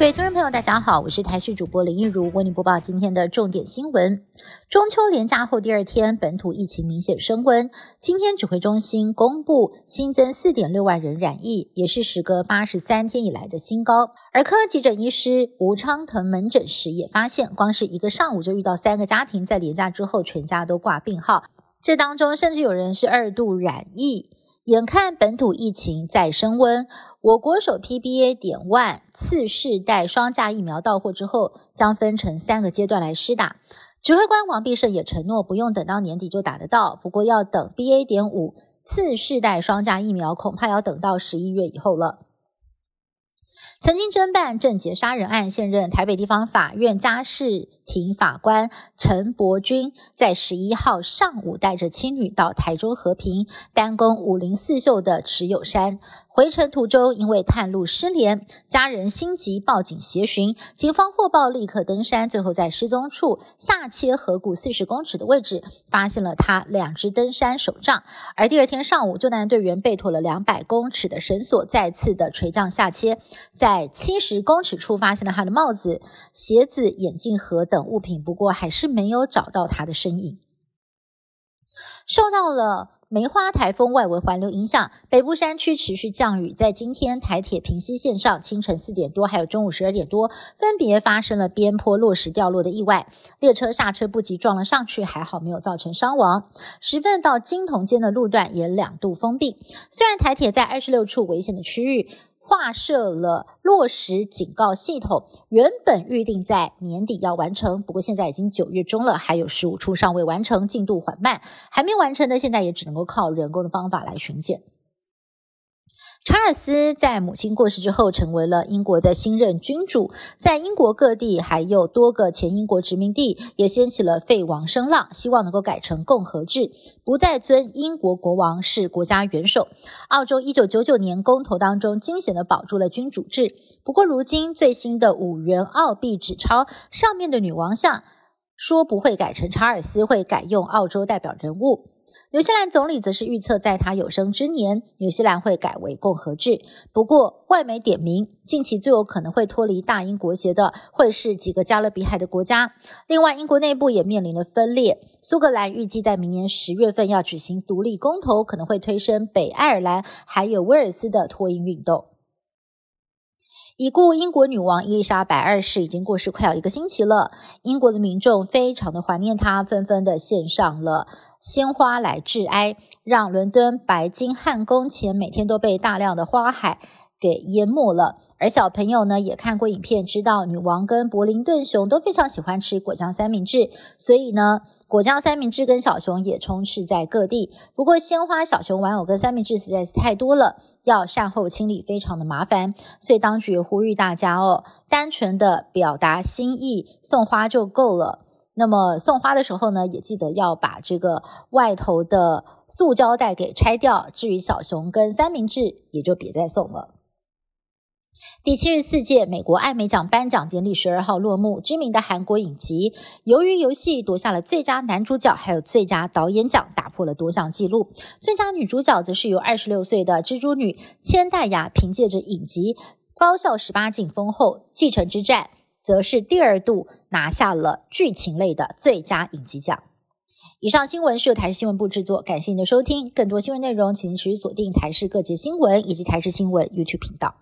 各位听众朋友，大家好，我是台视主播林玉如，为您播报今天的重点新闻。中秋连假后第二天，本土疫情明显升温。今天指挥中心公布新增四点六万人染疫，也是时隔八十三天以来的新高。儿科急诊医师吴昌腾门诊时也发现，光是一个上午就遇到三个家庭在连假之后全家都挂病号，这当中甚至有人是二度染疫。眼看本土疫情在升温，我国首批 BA. 点万次世代双价疫苗到货之后，将分成三个阶段来施打。指挥官王必胜也承诺，不用等到年底就打得到，不过要等 BA. 点五次世代双价疫苗，恐怕要等到十一月以后了。曾经侦办郑捷杀人案，现任台北地方法院家事庭法官陈伯君，在十一号上午带着妻女到台中和平单攻五零四秀的持有山。回程途中，因为探路失联，家人心急报警协寻，警方获报立刻登山，最后在失踪处下切河谷四十公尺的位置，发现了他两只登山手杖。而第二天上午，救难队员被妥了两百公尺的绳索，再次的垂降下切，在七十公尺处发现了他的帽子、鞋子、眼镜盒等物品，不过还是没有找到他的身影。受到了。梅花台风外围环流影响，北部山区持续降雨。在今天台铁平西线上，清晨四点多还有中午十二点多，分别发生了边坡落石掉落的意外，列车刹车不及撞了上去，还好没有造成伤亡。十份到金铜间的路段也两度封闭。虽然台铁在二十六处危险的区域。划设了落实警告系统，原本预定在年底要完成，不过现在已经九月中了，还有十五处尚未完成，进度缓慢，还没完成的，现在也只能够靠人工的方法来巡检。查尔斯在母亲过世之后，成为了英国的新任君主。在英国各地，还有多个前英国殖民地，也掀起了废王声浪，希望能够改成共和制，不再尊英国国王是国家元首。澳洲一九九九年公投当中，惊险的保住了君主制。不过，如今最新的五元澳币纸钞上面的女王像，说不会改成查尔斯，会改用澳洲代表人物。纽西兰总理则是预测，在他有生之年，纽西兰会改为共和制。不过，外媒点名，近期最有可能会脱离大英国协的，会是几个加勒比海的国家。另外，英国内部也面临了分裂。苏格兰预计在明年十月份要举行独立公投，可能会推升北爱尔兰还有威尔斯的脱英运动。已故英国女王伊丽莎白二世已经过世快要一个星期了，英国的民众非常的怀念她，纷纷的献上了鲜花来致哀，让伦敦白金汉宫前每天都被大量的花海给淹没了。而小朋友呢也看过影片，知道女王跟柏林顿熊都非常喜欢吃果酱三明治，所以呢。果酱三明治跟小熊也充斥在各地，不过鲜花、小熊玩偶跟三明治实在是太多了，要善后清理非常的麻烦，所以当局呼吁大家哦，单纯的表达心意，送花就够了。那么送花的时候呢，也记得要把这个外头的塑胶袋给拆掉。至于小熊跟三明治，也就别再送了。第七十四届美国艾美奖颁奖典礼十二号落幕，知名的韩国影集《鱿鱼游戏》夺下了最佳男主角，还有最佳导演奖，打破了多项纪录。最佳女主角则是由二十六岁的蜘蛛女千代雅凭借着影集《高校十八禁》封后，《继承之战》则是第二度拿下了剧情类的最佳影集奖。以上新闻是由台视新闻部制作，感谢您的收听。更多新闻内容，请您持续锁定台视各界新闻以及台视新闻 YouTube 频道。